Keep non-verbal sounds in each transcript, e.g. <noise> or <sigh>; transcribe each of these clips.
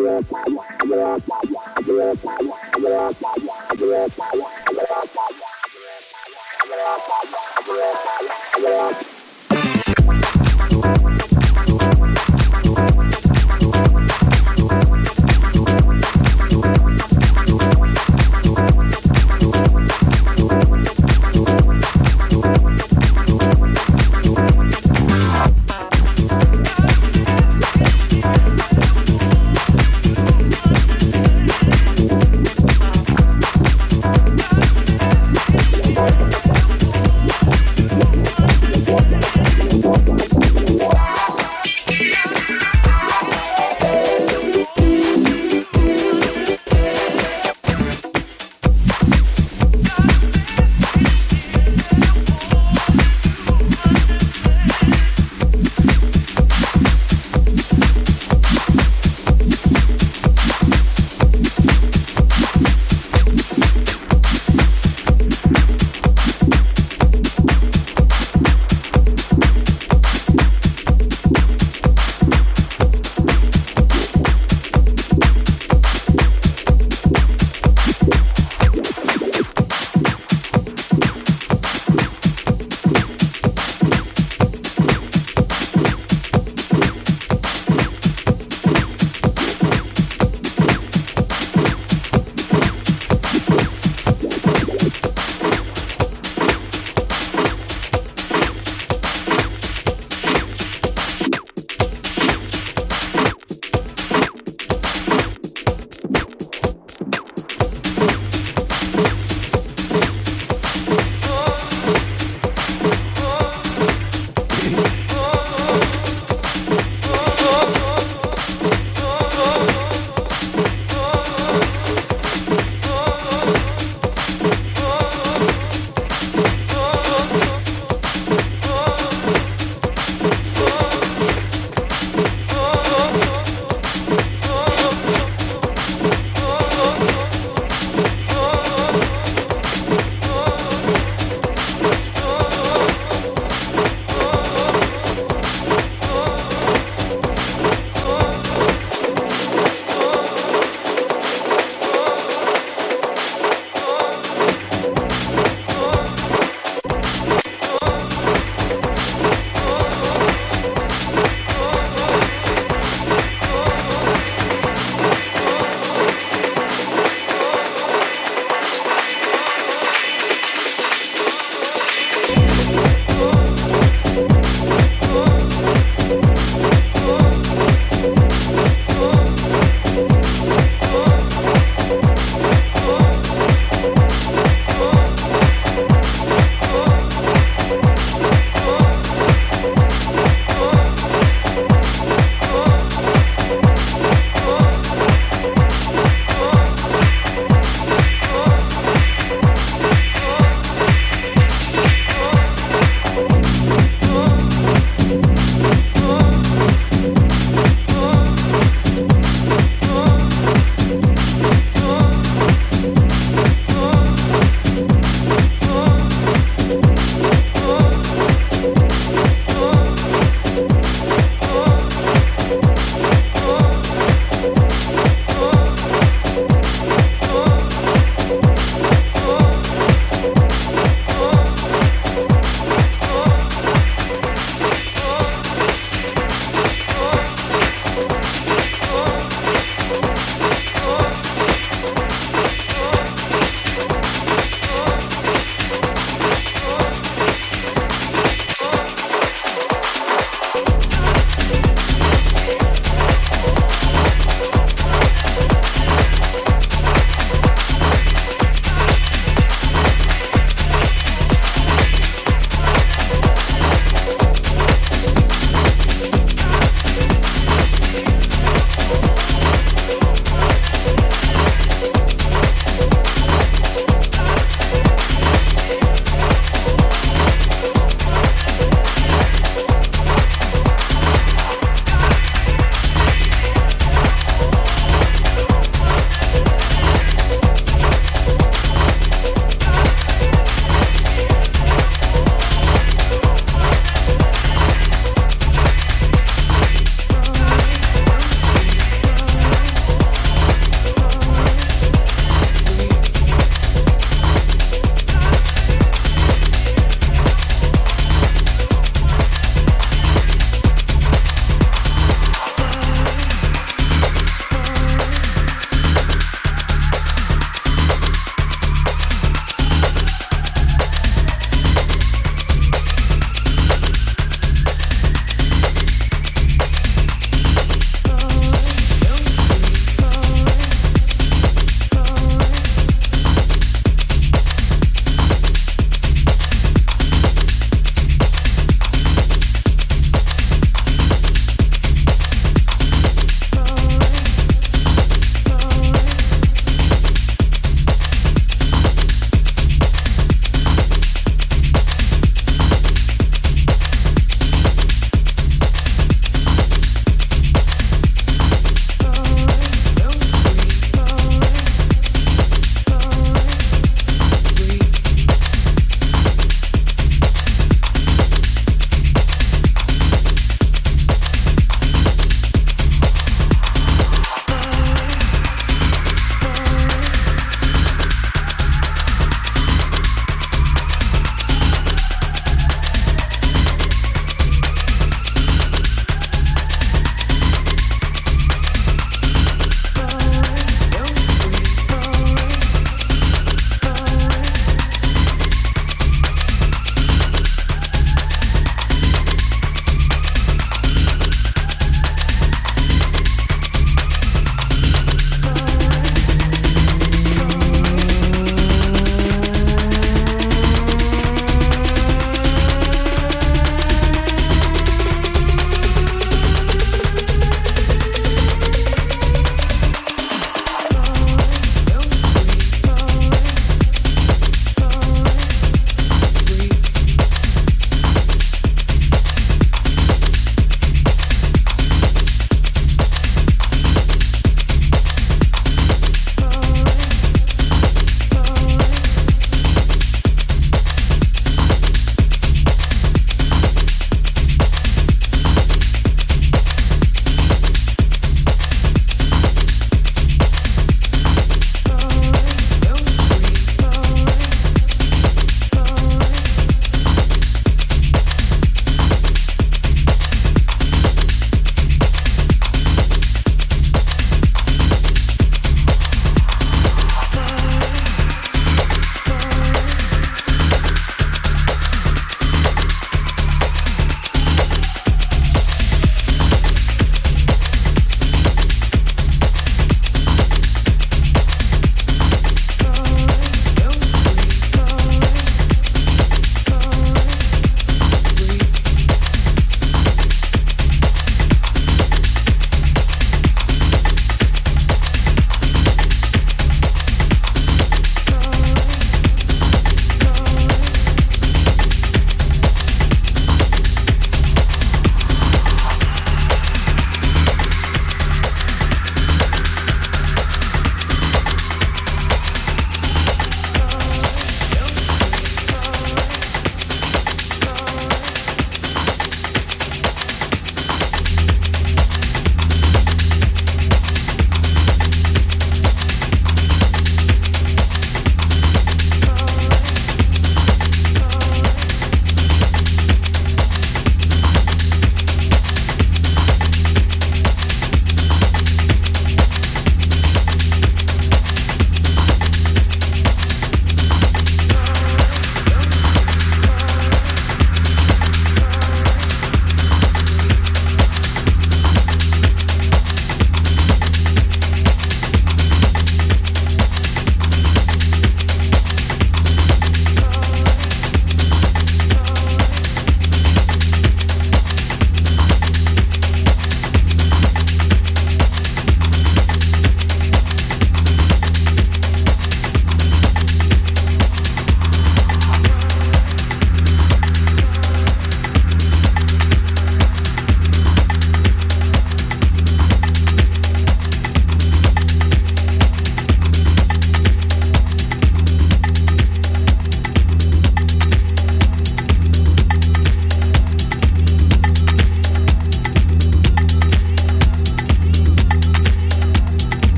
Thank you.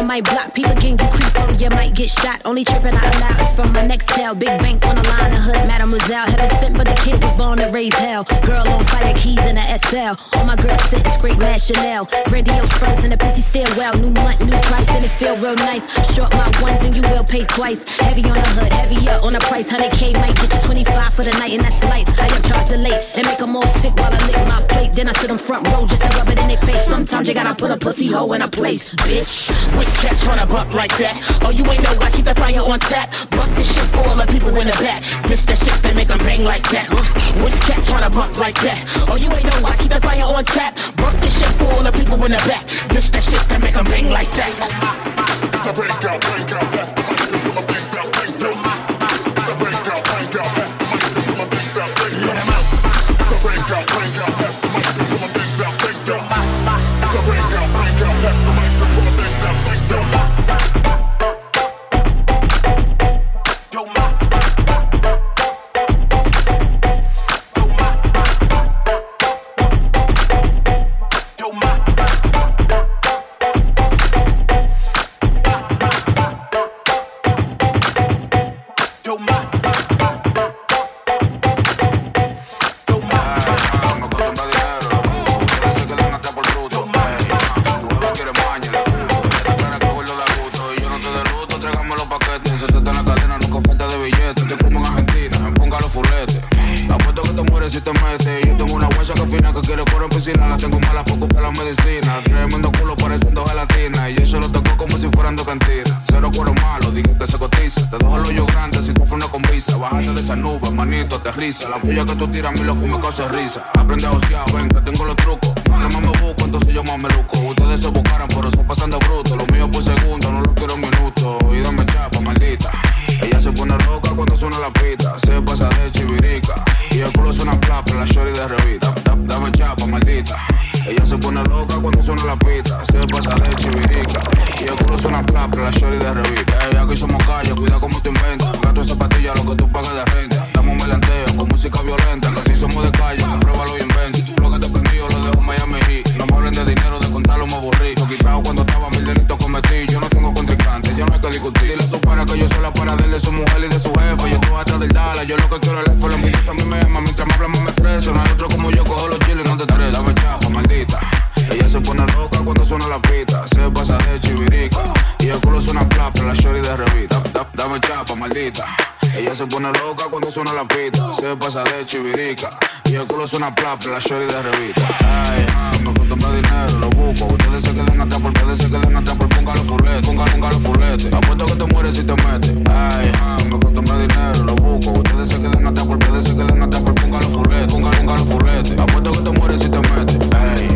On my block. People gang you creep you might get shot. Only tripping I allow from my next tail. Big bank on the line, the hood, mademoiselle. Heaven sent, but the kid was born to raise hell. Girl on fire, keys in a SL. All my girls sit scrape mad Chanel. Grandiose first and the pussy still well. New month, new price, and it feel real nice. Short my ones and you will pay twice. Heavy on the hood, heavier on the price. 100k might get you 25 for the night, and that's light. I am charged the late and make them all sick while I lick my plate. Then I sit them front row just to rub it in their face. Sometimes you gotta put a pussy hole in a place, bitch. Which cat tryna bump like that? You ain't know I keep that fire on tap. Bump this shit for all the people in the back. This that shit that make them bang like that. Which cat tryna bump like that? Oh, you ain't know I keep that fire on tap. Bump this shit for all the people in the back. This that shit that make them bang like that. It's a break out, break out, that's the Cero cuero malo, digo que se cotiza. Te dejo el hoyo grande si tú fueras con visa. Bájate de esa nube, manito, aterriza. La puya que tú tiras, mi loco me causa risa. Aprende a osear, ven, que tengo los trucos. Nada más me busco, entonces yo más me luco. Ustedes se buscaron, pero son pasando bruto. Lo mío por segundo, no lo quiero en minuto. Y dame chapa, maldita. Ella se pone loca cuando suena la pita. Se pasa de chivirica. Y el culo suena plapa, la shorty de revista. Da- Dame chapa, maldita. Ella se pone loca cuando suena la pita. Se pasa de chivirica. Y el culo suena plapa, la shorty de revista. Ey, aquí somos calle, cuida como te inventas. Gato en zapatilla, lo que tú pagas de renta. Damos melanteo con música violenta. Que somos de calle, comprueba los inventos. Lo que te prendió lo dejo en Miami Heat. No me hablen de dinero, de contarlo me aburrí. Lo quitado cuando estaba mil delitos cometí. Yo no tengo contrincante, yo no hay que discutir. Dile tú para que yo soy la para de su mujer y de su jefe. Yo estoy atrás del Dala, yo lo que quiero es el F. Lo a mí me ama, mientras me hablan me estreso. No hay otro como yo, la shorty de revista. Da- Dame chapa, maldita. Ella se pone loca cuando suena la pita. Se pasa de chivirica. Y el culo suena plapa, la shorty de revista. Ay, me costó más dinero, lo busco. Ustedes se quedan atrás por ustedes se quedan atrás por ponga los fuletes. Ponga, ponga los fuletes. Apuesto que te mueres si te metes. Ay, me costó más dinero, lo busco. Ustedes se quedan atrás por ustedes se quedan atrás por ponga los fuletes. Ponga, ponga los fuletes. Apuesto que te mueres si te metes.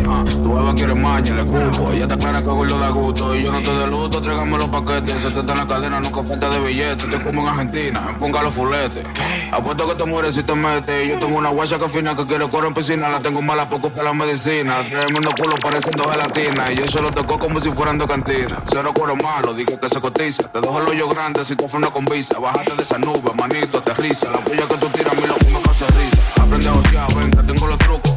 Tu jeva quiere maña, le cupo. Ella está clara que lo da gusto. Y yo no te de luto, tráigame los paquetes. Se te en la cadena, nunca falta de billetes. Te como en Argentina, ponga los fuletes. Apuesto que te mueres si te metes. Yo tengo una guacha que fina que quiere correr en piscina. La tengo mala poco para la medicina. Tremendo culo pareciendo gelatina. Y eso lo tocó como si fueran dos cantinas. Cero cuero malo, dije que se cotiza. Te dejo el hoyo grande si tú fueras con visa. Bájate de esa nube, manito, aterriza. La puya que tú tiras, mi loco me causa risa. Aprende a osear, ven, que tengo los trucos.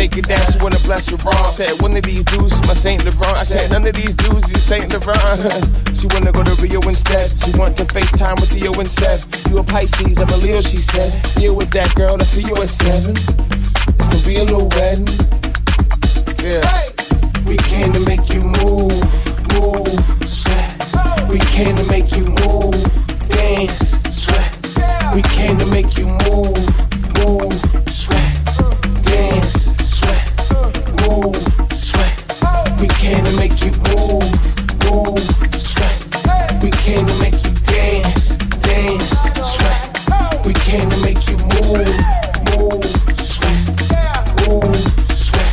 Shake it down, she wanna bless your wrong. Said one of these dudes is my Saint Laurent. I said none of these dudes is Saint Laurent. <laughs> she wanna go to Rio instead. She want to FaceTime with Theo Seth. You a Pisces, I'm a Leo, she said. Deal with that girl, I see you at seven. It's gonna be a little wedding. Yeah. We came to make you move, move, sweat. We came to make you move, dance, sweat. We came to make you move, move, came to make you move, move, sweat. We came to make you dance, dance, sweat. We came to make you move, move, sweat. Move, sweat.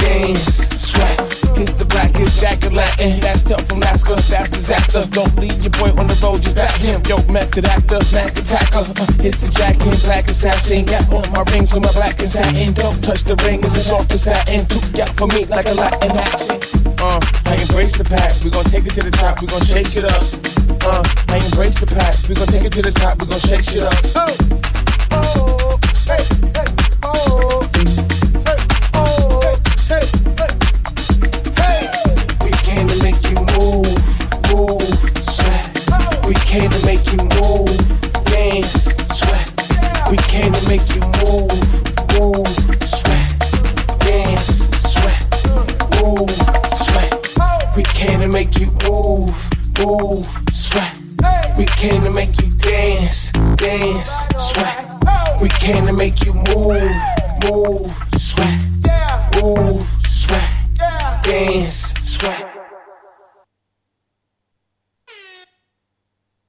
Dance, sweat. It's the blackest jacket Latin. That's tough from Alaska, that's disaster. Don't leave your boy on the road, just back him. Yo, method actor, Mac attacker. Uh, it's the jacket, black assassin. Got on my rings with my black and satin. Don't touch the ring, it's a soft as satin. Took out for me like a Latin accent. Uh, I embrace the pack, we gon' take it to the top, we gon' shake it up. Uh, I embrace the pack, we gon' take it to the top, we gon' shake shit up. Oh, oh, hey, hey,